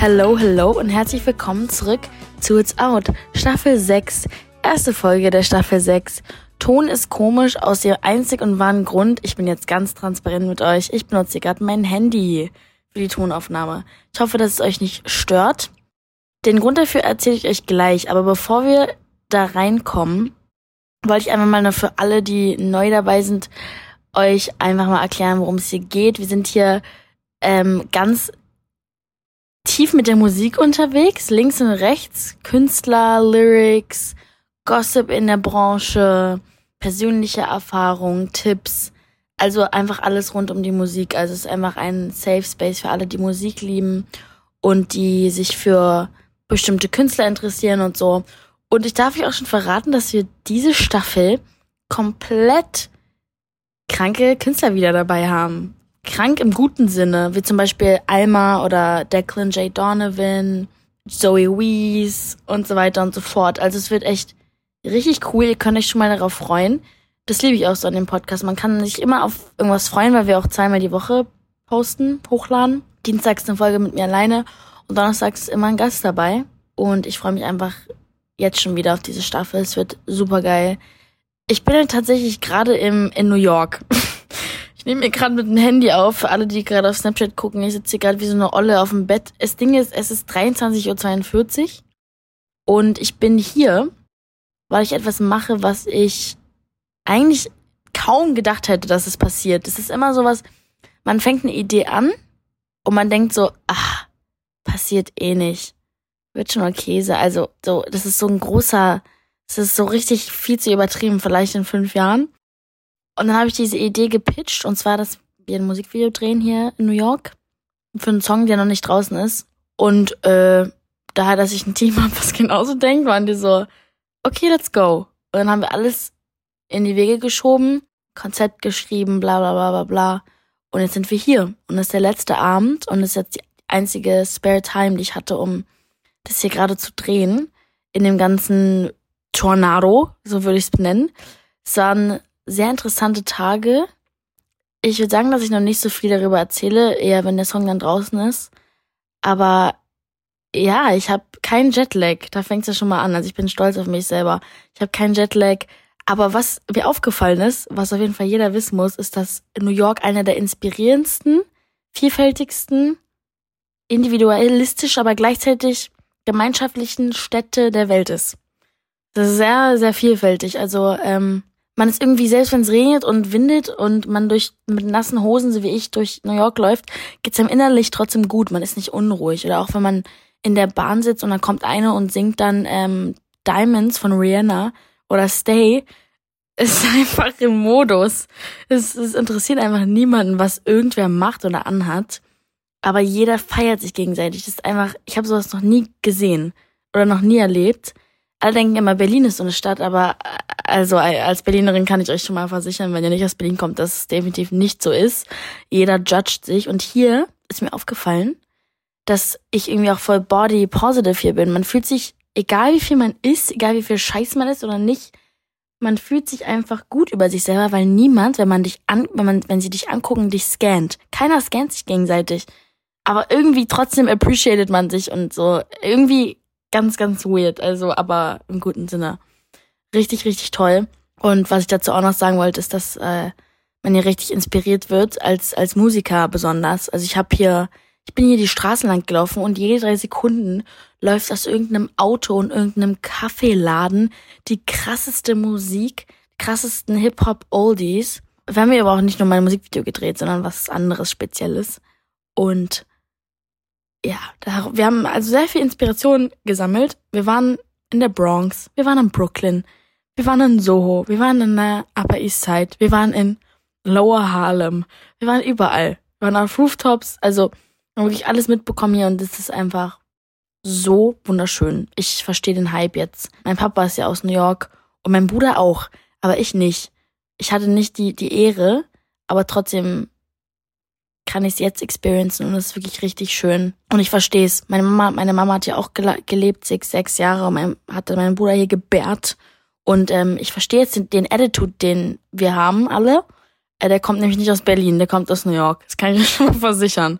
Hello, hello und herzlich willkommen zurück zu It's Out, Staffel 6, erste Folge der Staffel 6. Ton ist komisch aus dem einzig und wahren Grund, ich bin jetzt ganz transparent mit euch, ich benutze hier gerade mein Handy für die Tonaufnahme. Ich hoffe, dass es euch nicht stört. Den Grund dafür erzähle ich euch gleich, aber bevor wir da reinkommen, wollte ich einfach mal für alle, die neu dabei sind, euch einfach mal erklären, worum es hier geht. Wir sind hier ähm, ganz tief mit der Musik unterwegs, links und rechts, Künstler, Lyrics, Gossip in der Branche, persönliche Erfahrungen, Tipps, also einfach alles rund um die Musik. Also es ist einfach ein Safe Space für alle, die Musik lieben und die sich für bestimmte Künstler interessieren und so. Und ich darf euch auch schon verraten, dass wir diese Staffel komplett kranke Künstler wieder dabei haben. Krank im guten Sinne, wie zum Beispiel Alma oder Declan J. Donovan, Zoe Wees und so weiter und so fort. Also es wird echt richtig cool. Ihr könnt euch schon mal darauf freuen. Das liebe ich auch so an dem Podcast. Man kann sich immer auf irgendwas freuen, weil wir auch zweimal die Woche posten, hochladen. Dienstags eine Folge mit mir alleine und donnerstags immer ein Gast dabei. Und ich freue mich einfach jetzt schon wieder auf diese Staffel. Es wird super geil. Ich bin tatsächlich gerade im in New York. Ich nehme mir gerade mit dem Handy auf, für alle, die gerade auf Snapchat gucken. Ich sitze hier gerade wie so eine Olle auf dem Bett. Das Ding ist, es ist 23.42 Uhr und ich bin hier, weil ich etwas mache, was ich eigentlich kaum gedacht hätte, dass es passiert. Es ist immer sowas, man fängt eine Idee an und man denkt so, ach, passiert eh nicht. Wird schon okay sein. Also, so, das ist so ein großer, das ist so richtig viel zu übertrieben, vielleicht in fünf Jahren. Und dann habe ich diese Idee gepitcht, und zwar, dass wir ein Musikvideo drehen hier in New York für einen Song, der noch nicht draußen ist. Und äh, daher, dass ich ein Team habe, was genauso denkt, waren die so, okay, let's go. Und dann haben wir alles in die Wege geschoben, Konzept geschrieben, bla bla bla bla bla. Und jetzt sind wir hier. Und das ist der letzte Abend und das ist jetzt die einzige Spare Time, die ich hatte, um das hier gerade zu drehen. In dem ganzen Tornado, so würde ich es benennen. Es waren sehr interessante Tage. Ich würde sagen, dass ich noch nicht so viel darüber erzähle, eher wenn der Song dann draußen ist. Aber ja, ich habe keinen Jetlag. Da fängt es ja schon mal an. Also ich bin stolz auf mich selber. Ich habe keinen Jetlag. Aber was mir aufgefallen ist, was auf jeden Fall jeder wissen muss, ist, dass New York einer der inspirierendsten, vielfältigsten, individualistisch, aber gleichzeitig gemeinschaftlichen Städte der Welt ist. Das ist sehr, sehr vielfältig. Also ähm, man ist irgendwie, selbst wenn es regnet und windet und man durch mit nassen Hosen, so wie ich, durch New York läuft, geht's einem innerlich trotzdem gut. Man ist nicht unruhig. Oder auch wenn man in der Bahn sitzt und dann kommt eine und singt dann ähm, Diamonds von Rihanna oder Stay, ist einfach im Modus. Es, es interessiert einfach niemanden, was irgendwer macht oder anhat. Aber jeder feiert sich gegenseitig. Das ist einfach, ich habe sowas noch nie gesehen oder noch nie erlebt alle denken immer, Berlin ist so eine Stadt, aber äh, also als Berlinerin kann ich euch schon mal versichern, wenn ihr nicht aus Berlin kommt, dass es definitiv nicht so ist. Jeder judgt sich. Und hier ist mir aufgefallen, dass ich irgendwie auch voll body positive hier bin. Man fühlt sich, egal wie viel man isst, egal wie viel Scheiß man ist oder nicht, man fühlt sich einfach gut über sich selber, weil niemand, wenn man dich an, wenn man, wenn sie dich angucken, dich scannt. Keiner scannt sich gegenseitig. Aber irgendwie trotzdem appreciated man sich und so. Irgendwie ganz, ganz weird. Also, aber im guten Sinne. Richtig, richtig toll. Und was ich dazu auch noch sagen wollte, ist, dass äh, man hier richtig inspiriert wird, als, als Musiker besonders. Also ich habe hier, ich bin hier die Straßen lang gelaufen und jede drei Sekunden läuft aus irgendeinem Auto und irgendeinem Kaffeeladen die krasseste Musik, krassesten Hip-Hop-Oldies. Wir haben hier aber auch nicht nur mein Musikvideo gedreht, sondern was anderes Spezielles. Und ja, da, wir haben also sehr viel Inspiration gesammelt. Wir waren in der Bronx, wir waren in Brooklyn, wir waren in Soho, wir waren in der Upper East Side, wir waren in Lower Harlem, wir waren überall. Wir waren auf Rooftops, also haben wirklich alles mitbekommen hier und das ist einfach so wunderschön. Ich verstehe den Hype jetzt. Mein Papa ist ja aus New York und mein Bruder auch, aber ich nicht. Ich hatte nicht die, die Ehre, aber trotzdem kann ich es jetzt experiencen und es ist wirklich richtig schön. Und ich verstehe es. Meine Mama, meine Mama hat ja auch gelebt, sechs, sechs Jahre, mein, hatte meinen Bruder hier gebärt. Und ähm, ich verstehe jetzt den, den Attitude, den wir haben alle. Äh, der kommt nämlich nicht aus Berlin, der kommt aus New York. Das kann ich schon mal versichern.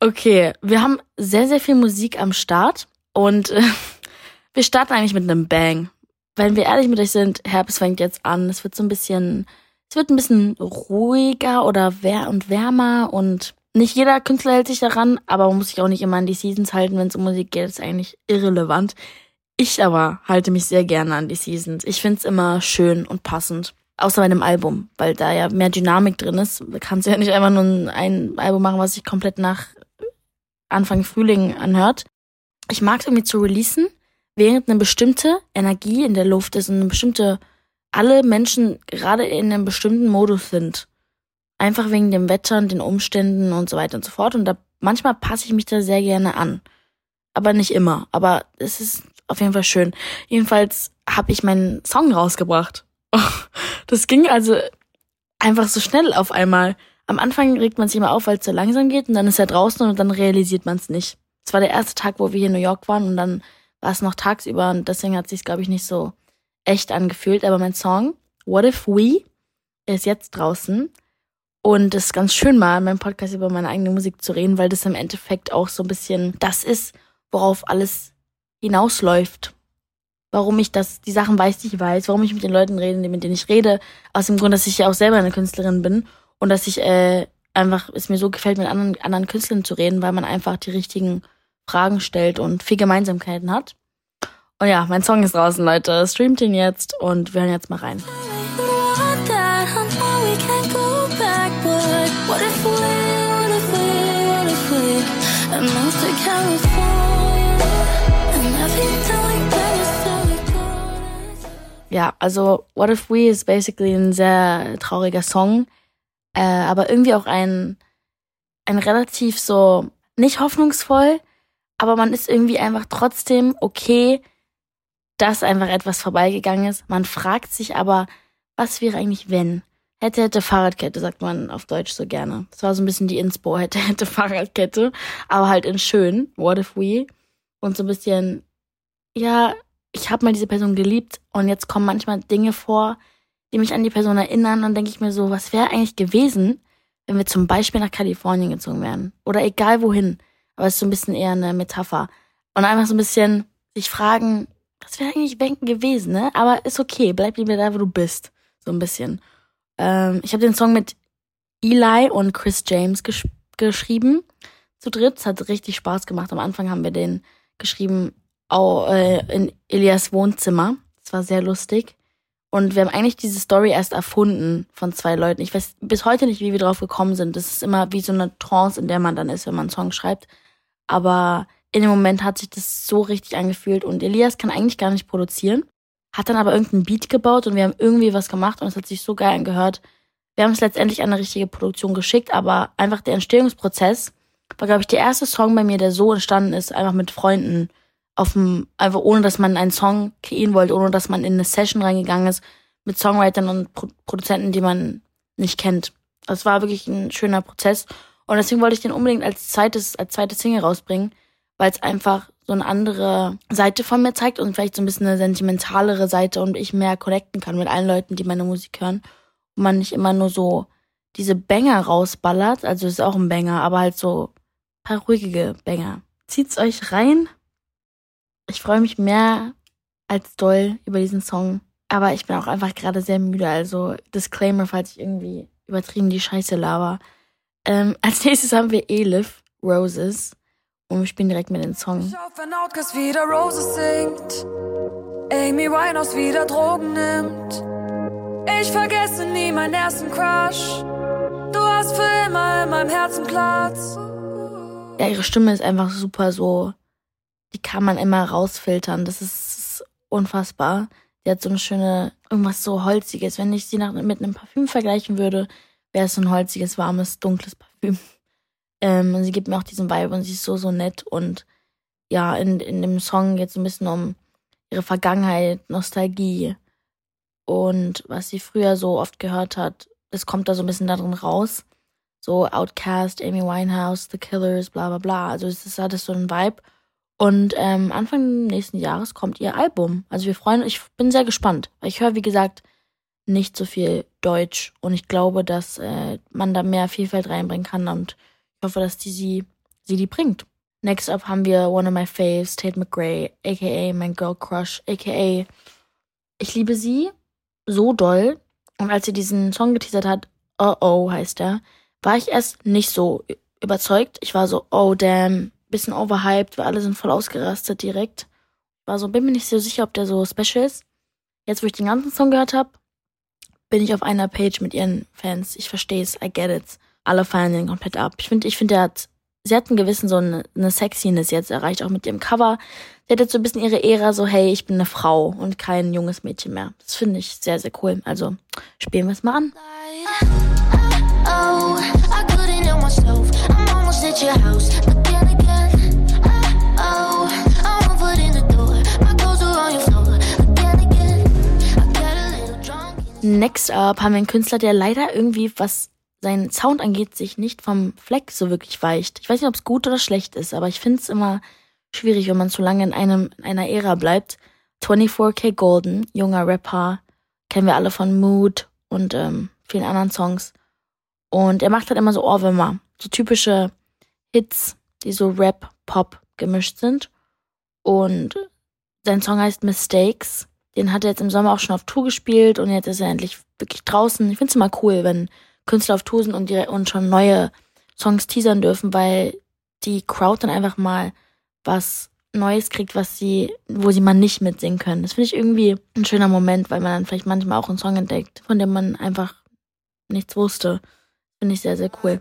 Okay, wir haben sehr, sehr viel Musik am Start und äh, wir starten eigentlich mit einem Bang. Wenn wir ehrlich mit euch sind, Herbst fängt jetzt an. Es wird so ein bisschen, es wird ein bisschen ruhiger oder wär und wärmer und nicht jeder Künstler hält sich daran, aber man muss sich auch nicht immer an die Seasons halten, wenn es um Musik geht. Ist eigentlich irrelevant. Ich aber halte mich sehr gerne an die Seasons. Ich find's immer schön und passend. Außer bei einem Album, weil da ja mehr Dynamik drin ist. Du kannst ja nicht einfach nur ein Album machen, was sich komplett nach Anfang Frühling anhört. Ich mag es irgendwie zu releasen, während eine bestimmte Energie in der Luft ist und eine bestimmte, alle Menschen gerade in einem bestimmten Modus sind. Einfach wegen dem Wetter und den Umständen und so weiter und so fort. Und da manchmal passe ich mich da sehr gerne an. Aber nicht immer. Aber es ist auf jeden Fall schön. Jedenfalls habe ich meinen Song rausgebracht. Das ging also einfach so schnell auf einmal. Am Anfang regt man sich immer auf, weil es so langsam geht und dann ist er draußen und dann realisiert man es nicht. Es war der erste Tag, wo wir hier in New York waren und dann war es noch tagsüber und deswegen hat sich glaube ich nicht so echt angefühlt. Aber mein Song What If We ist jetzt draußen und es ist ganz schön mal in meinem Podcast über meine eigene Musik zu reden, weil das im Endeffekt auch so ein bisschen das ist, worauf alles hinausläuft warum ich das, die Sachen weiß, die ich weiß, warum ich mit den Leuten rede, mit denen ich rede, aus dem Grund, dass ich ja auch selber eine Künstlerin bin und dass ich äh, einfach, es mir so gefällt, mit anderen, anderen Künstlern zu reden, weil man einfach die richtigen Fragen stellt und viel Gemeinsamkeiten hat. Und ja, mein Song ist draußen, Leute. Streamt ihn jetzt und wir hören jetzt mal rein. Ja, also What If We ist basically ein sehr trauriger Song, äh, aber irgendwie auch ein, ein relativ so, nicht hoffnungsvoll, aber man ist irgendwie einfach trotzdem okay, dass einfach etwas vorbeigegangen ist. Man fragt sich aber, was wäre eigentlich wenn? Hätte, hätte Fahrradkette, sagt man auf Deutsch so gerne. Das war so ein bisschen die Inspo, hätte, hätte Fahrradkette, aber halt in schön, what if we? Und so ein bisschen, ja, ich habe mal diese Person geliebt und jetzt kommen manchmal Dinge vor, die mich an die Person erinnern und denke ich mir so, was wäre eigentlich gewesen, wenn wir zum Beispiel nach Kalifornien gezogen wären oder egal wohin. Aber es ist so ein bisschen eher eine Metapher und einfach so ein bisschen sich fragen, was wäre eigentlich denken gewesen, ne? Aber ist okay, bleib lieber da, wo du bist, so ein bisschen. Ähm, ich habe den Song mit Eli und Chris James gesch geschrieben zu dritt. Es hat richtig Spaß gemacht. Am Anfang haben wir den geschrieben auch, äh, in Elias Wohnzimmer. Das war sehr lustig. Und wir haben eigentlich diese Story erst erfunden von zwei Leuten. Ich weiß bis heute nicht, wie wir drauf gekommen sind. Das ist immer wie so eine Trance, in der man dann ist, wenn man einen Song schreibt. Aber in dem Moment hat sich das so richtig angefühlt und Elias kann eigentlich gar nicht produzieren. Hat dann aber irgendeinen Beat gebaut und wir haben irgendwie was gemacht und es hat sich so geil angehört. Wir haben es letztendlich an eine richtige Produktion geschickt, aber einfach der Entstehungsprozess war, glaube ich, der erste Song bei mir, der so entstanden ist, einfach mit Freunden auf dem, einfach ohne dass man einen Song kreieren wollte, ohne dass man in eine Session reingegangen ist mit Songwritern und Pro Produzenten, die man nicht kennt. Das war wirklich ein schöner Prozess. Und deswegen wollte ich den unbedingt als zweites, als zweite Single rausbringen, weil es einfach so eine andere Seite von mir zeigt und vielleicht so ein bisschen eine sentimentalere Seite und ich mehr connecten kann mit allen Leuten, die meine Musik hören. Und man nicht immer nur so diese Banger rausballert, also ist auch ein Banger, aber halt so paar ruhige Banger. Zieht's euch rein ich freue mich mehr als doll über diesen Song. Aber ich bin auch einfach gerade sehr müde. Also Disclaimer, falls ich irgendwie übertrieben die Scheiße laber. Ähm, als nächstes haben wir Elif, Roses. Und wir spielen direkt mit dem Song. Wenn Outcast wieder Roses singt. Amy Winehouse wieder Drogen nimmt. Ich vergesse nie meinen ersten Crush. Du hast für immer in meinem Herzen Platz. Ja, ihre Stimme ist einfach super so die kann man immer rausfiltern. Das ist unfassbar. Die hat so eine schöne, irgendwas so holziges. Wenn ich sie nach, mit einem Parfüm vergleichen würde, wäre es so ein holziges, warmes, dunkles Parfüm. Ähm, und sie gibt mir auch diesen Vibe und sie ist so, so nett. Und ja, in, in dem Song geht es ein bisschen um ihre Vergangenheit, Nostalgie und was sie früher so oft gehört hat. Das kommt da so ein bisschen darin raus. So Outcast, Amy Winehouse, The Killers, bla bla bla. Also es ist alles so ein Vibe. Und ähm, Anfang nächsten Jahres kommt ihr Album. Also wir freuen uns, ich bin sehr gespannt. Ich höre, wie gesagt, nicht so viel Deutsch. Und ich glaube, dass äh, man da mehr Vielfalt reinbringen kann. Und ich hoffe, dass die sie sie die bringt. Next up haben wir One of My Faves, Tate McRae, aka mein Girl Crush, aka ich liebe sie so doll. Und als sie diesen Song geteasert hat, Oh Oh heißt er, war ich erst nicht so überzeugt. Ich war so, oh damn, bisschen overhyped, weil alle sind voll ausgerastet direkt. War so, bin mir nicht so sicher, ob der so special ist. Jetzt, wo ich den ganzen Song gehört habe, bin ich auf einer Page mit ihren Fans. Ich verstehe es, I get it. Alle feiern den komplett ab. Ich finde, ich finde, der hat sie hat einen gewissen so eine, eine Sexiness jetzt erreicht, auch mit ihrem Cover. Sie hat jetzt so ein bisschen ihre Ära, so hey, ich bin eine Frau und kein junges Mädchen mehr. Das finde ich sehr, sehr cool. Also spielen wir es mal an. Next up haben wir einen Künstler, der leider irgendwie was sein Sound angeht, sich nicht vom Fleck so wirklich weicht. Ich weiß nicht, ob es gut oder schlecht ist, aber ich finde es immer schwierig, wenn man zu lange in einem in einer Ära bleibt. 24K Golden, junger Rapper, kennen wir alle von Mood und ähm, vielen anderen Songs. Und er macht halt immer so Ohrwürmer, so typische Hits, die so Rap, Pop gemischt sind. Und sein Song heißt Mistakes. Den hat er jetzt im Sommer auch schon auf Tour gespielt und jetzt ist er endlich wirklich draußen. Ich finde es immer cool, wenn Künstler auf Tour sind und, die, und schon neue Songs teasern dürfen, weil die Crowd dann einfach mal was Neues kriegt, was sie, wo sie mal nicht mitsingen können. Das finde ich irgendwie ein schöner Moment, weil man dann vielleicht manchmal auch einen Song entdeckt, von dem man einfach nichts wusste. Finde ich sehr, sehr cool.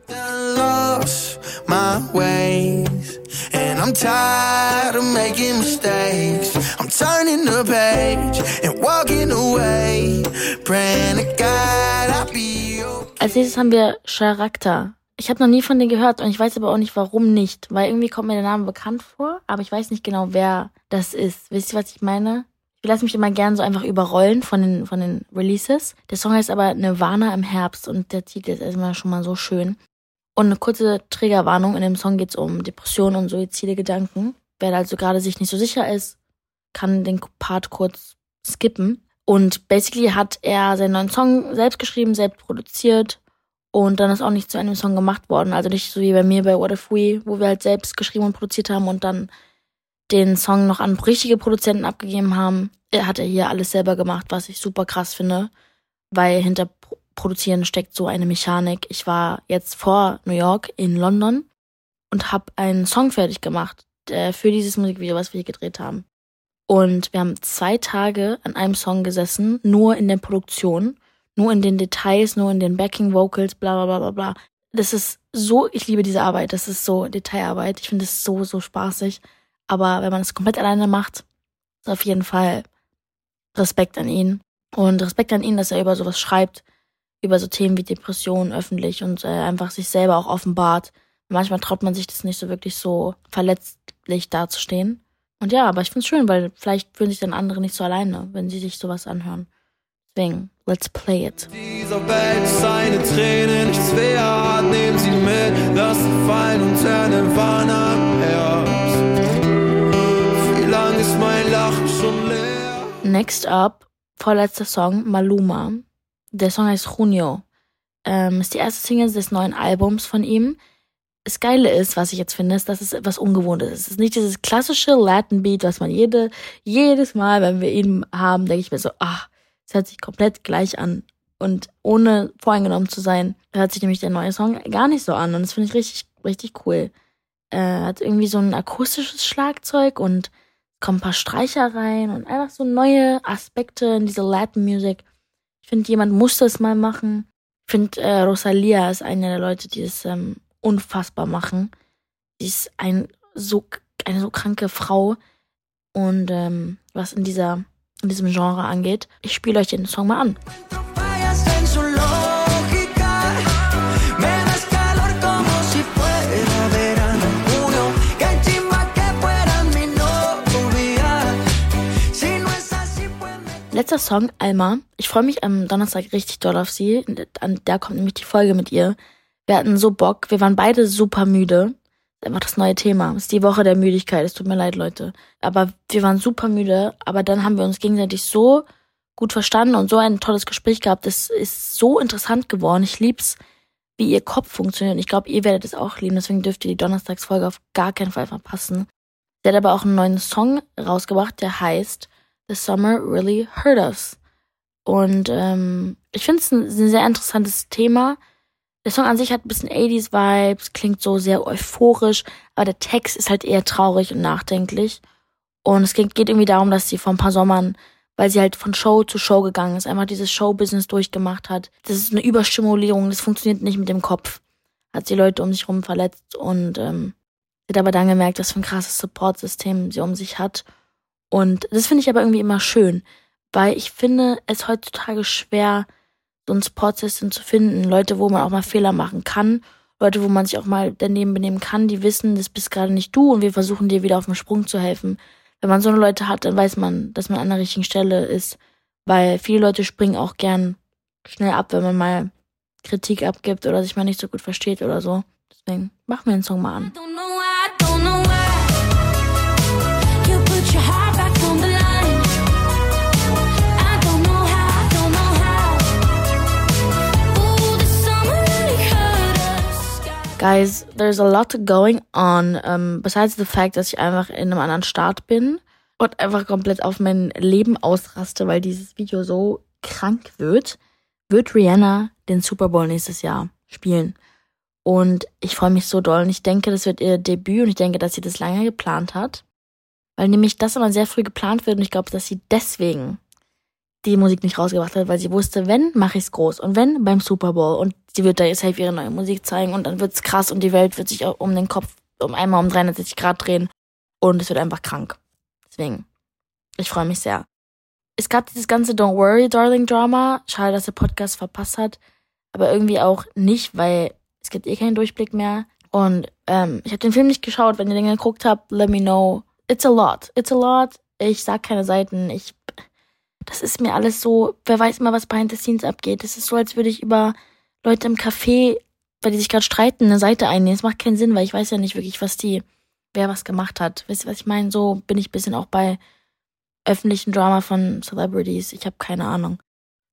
I'm turning the page and walking away. Praying to God. Als nächstes haben wir Charakter. Ich habe noch nie von denen gehört und ich weiß aber auch nicht, warum nicht. Weil irgendwie kommt mir der Name bekannt vor, aber ich weiß nicht genau, wer das ist. Wisst ihr, was ich meine? Ich lasse mich immer gern so einfach überrollen von den, von den Releases. Der Song heißt aber Nirvana im Herbst und der Titel ist erstmal schon mal so schön. Und eine kurze Triggerwarnung, in dem Song geht es um Depressionen und suizide Gedanken. Wer also gerade sich nicht so sicher ist, kann den Part kurz skippen. Und basically hat er seinen neuen Song selbst geschrieben, selbst produziert und dann ist auch nicht zu einem Song gemacht worden. Also nicht so wie bei mir bei What If We, wo wir halt selbst geschrieben und produziert haben und dann den Song noch an richtige Produzenten abgegeben haben. Er hat er hier alles selber gemacht, was ich super krass finde, weil hinter Produzieren steckt so eine Mechanik. Ich war jetzt vor New York in London und habe einen Song fertig gemacht äh, für dieses Musikvideo, was wir hier gedreht haben. Und wir haben zwei Tage an einem Song gesessen, nur in der Produktion, nur in den Details, nur in den Backing Vocals, bla bla bla bla bla. Das ist so, ich liebe diese Arbeit, das ist so Detailarbeit. Ich finde es so, so spaßig. Aber wenn man es komplett alleine macht, ist auf jeden Fall Respekt an ihn. Und Respekt an ihn, dass er über sowas schreibt, über so Themen wie Depressionen öffentlich und äh, einfach sich selber auch offenbart. Manchmal traut man sich das nicht so wirklich so verletzlich dazustehen. Und ja, aber ich find's schön, weil vielleicht fühlen sich dann andere nicht so alleine, wenn sie sich sowas anhören. Deswegen, let's play it. Dieser Welt seine Tränen nichts wert, nehmen sie mit, lassen fallen und turnen wann ab Herbst. Wie lang ist mein Lachen schon leer? Next up, vorletzter Song, Maluma. Der Song heißt Junio. Ähm, ist die erste Single des neuen Albums von ihm. Das Geile ist, was ich jetzt finde, ist, dass es etwas Ungewohntes ist. Es ist nicht dieses klassische Latin Beat, was man jede, jedes Mal, wenn wir ihn haben, denke ich mir so, ach, es hört sich komplett gleich an. Und ohne voreingenommen zu sein, hört sich nämlich der neue Song gar nicht so an. Und das finde ich richtig, richtig cool. Er hat irgendwie so ein akustisches Schlagzeug und kommen ein paar Streicher rein und einfach so neue Aspekte in diese Latin Music. Ich finde, jemand muss das mal machen. Ich finde, äh, Rosalia ist eine der Leute, die es ähm, unfassbar machen. Sie ist ein so, eine so kranke Frau. Und ähm, was in dieser in diesem Genre angeht. Ich spiele euch den Song mal an. Letzter Song, Alma. Ich freue mich am Donnerstag richtig doll auf sie. An der kommt nämlich die Folge mit ihr. Wir hatten so Bock. Wir waren beide super müde. Einfach das neue Thema. Das ist die Woche der Müdigkeit. Es tut mir leid, Leute. Aber wir waren super müde. Aber dann haben wir uns gegenseitig so gut verstanden und so ein tolles Gespräch gehabt. Das ist so interessant geworden. Ich lieb's, wie ihr Kopf funktioniert. Und ich glaube, ihr werdet es auch lieben, deswegen dürft ihr die Donnerstagsfolge auf gar keinen Fall verpassen. Sie hat aber auch einen neuen Song rausgebracht, der heißt The Summer Really Hurt Us. Und ähm, ich finde es ein, ein, sehr interessantes Thema. Der Song an sich hat ein bisschen 80s-Vibes, klingt so sehr euphorisch, aber der Text ist halt eher traurig und nachdenklich. Und es geht, irgendwie darum, dass sie vor ein paar Sommern, weil sie halt von Show zu Show gegangen ist, einfach dieses Show-Business durchgemacht hat. Das ist eine Überstimulierung, das funktioniert nicht mit dem Kopf. Hat sie Leute um sich rum verletzt und ähm, hat aber dann gemerkt, was für ein krasses Support-System sie um sich hat. Und das finde ich aber irgendwie immer schön, weil ich finde es heutzutage schwer, ein Support-System zu finden. Leute, wo man auch mal Fehler machen kann. Leute, wo man sich auch mal daneben benehmen kann, die wissen, das bist gerade nicht du und wir versuchen dir wieder auf dem Sprung zu helfen. Wenn man so eine Leute hat, dann weiß man, dass man an der richtigen Stelle ist. Weil viele Leute springen auch gern schnell ab, wenn man mal Kritik abgibt oder sich mal nicht so gut versteht oder so. Deswegen machen wir den Song mal an. Guys, there's a lot going on. Um, besides the fact, dass ich einfach in einem anderen Staat bin und einfach komplett auf mein Leben ausraste, weil dieses Video so krank wird, wird Rihanna den Super Bowl nächstes Jahr spielen. Und ich freue mich so doll. Und ich denke, das wird ihr Debüt und ich denke, dass sie das lange geplant hat. Weil nämlich das immer sehr früh geplant wird und ich glaube, dass sie deswegen die Musik nicht rausgebracht hat, weil sie wusste, wenn, mache ich's groß und wenn, beim Super Bowl und sie wird da safe ihre neue Musik zeigen und dann wird's krass und die Welt wird sich um den Kopf um einmal um 360 Grad drehen und es wird einfach krank. Deswegen, ich freue mich sehr. Es gab dieses ganze Don't Worry Darling Drama. Schade, dass der Podcast verpasst hat, aber irgendwie auch nicht, weil es gibt eh keinen Durchblick mehr. Und ähm, ich habe den Film nicht geschaut. Wenn ihr den geguckt habt, let me know. It's a lot. It's a lot. Ich sag keine Seiten. Ich das ist mir alles so, wer weiß immer, was behind the scenes abgeht. Das ist so, als würde ich über Leute im Café, weil die sich gerade streiten, eine Seite einnehmen. Das macht keinen Sinn, weil ich weiß ja nicht wirklich, was die, wer was gemacht hat. Wisst ihr, was ich meine? So bin ich bisschen auch bei öffentlichen Drama von Celebrities. Ich habe keine Ahnung.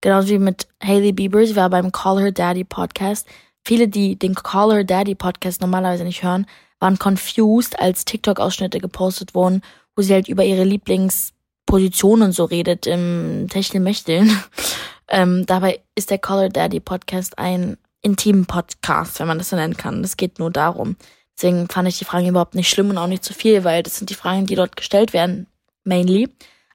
Genauso wie mit Hailey Bieber. Sie war beim Call Her Daddy Podcast. Viele, die den Call Her Daddy Podcast normalerweise nicht hören, waren confused, als TikTok-Ausschnitte gepostet wurden, wo sie halt über ihre Lieblings Position und so redet im Techtelmechteln. ähm, dabei ist der Color Daddy Podcast ein intimen Podcast, wenn man das so nennen kann. Das geht nur darum. Deswegen fand ich die Fragen überhaupt nicht schlimm und auch nicht zu viel, weil das sind die Fragen, die dort gestellt werden, mainly.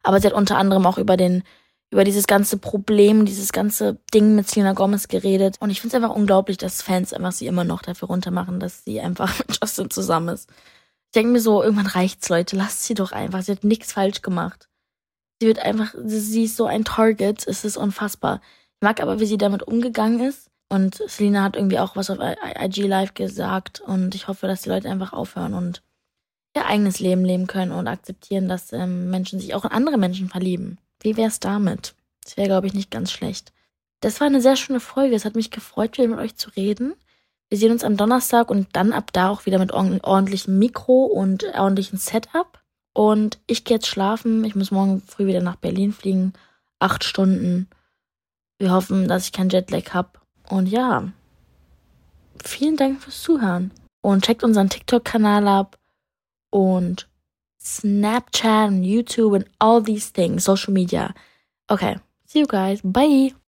Aber sie hat unter anderem auch über den, über dieses ganze Problem, dieses ganze Ding mit Selena Gomez geredet. Und ich finde es einfach unglaublich, dass Fans einfach sie immer noch dafür runtermachen, dass sie einfach mit Justin zusammen ist. Ich denke mir so, irgendwann reicht's, Leute. Lasst sie doch einfach. Sie hat nichts falsch gemacht. Sie wird einfach, sie ist so ein Target, es ist unfassbar. Ich mag aber, wie sie damit umgegangen ist. Und Selina hat irgendwie auch was auf IG Live gesagt. Und ich hoffe, dass die Leute einfach aufhören und ihr eigenes Leben leben können und akzeptieren, dass ähm, Menschen sich auch in andere Menschen verlieben. Wie wär's damit? Das wäre, glaube ich, nicht ganz schlecht. Das war eine sehr schöne Folge. Es hat mich gefreut, wieder mit euch zu reden. Wir sehen uns am Donnerstag und dann ab da auch wieder mit ordentlichem Mikro und ordentlichem Setup. Und ich gehe jetzt schlafen. Ich muss morgen früh wieder nach Berlin fliegen. Acht Stunden. Wir hoffen, dass ich keinen Jetlag habe. Und ja, vielen Dank fürs Zuhören. Und checkt unseren TikTok-Kanal ab. Und Snapchat und YouTube und all these things. Social Media. Okay. See you guys. Bye.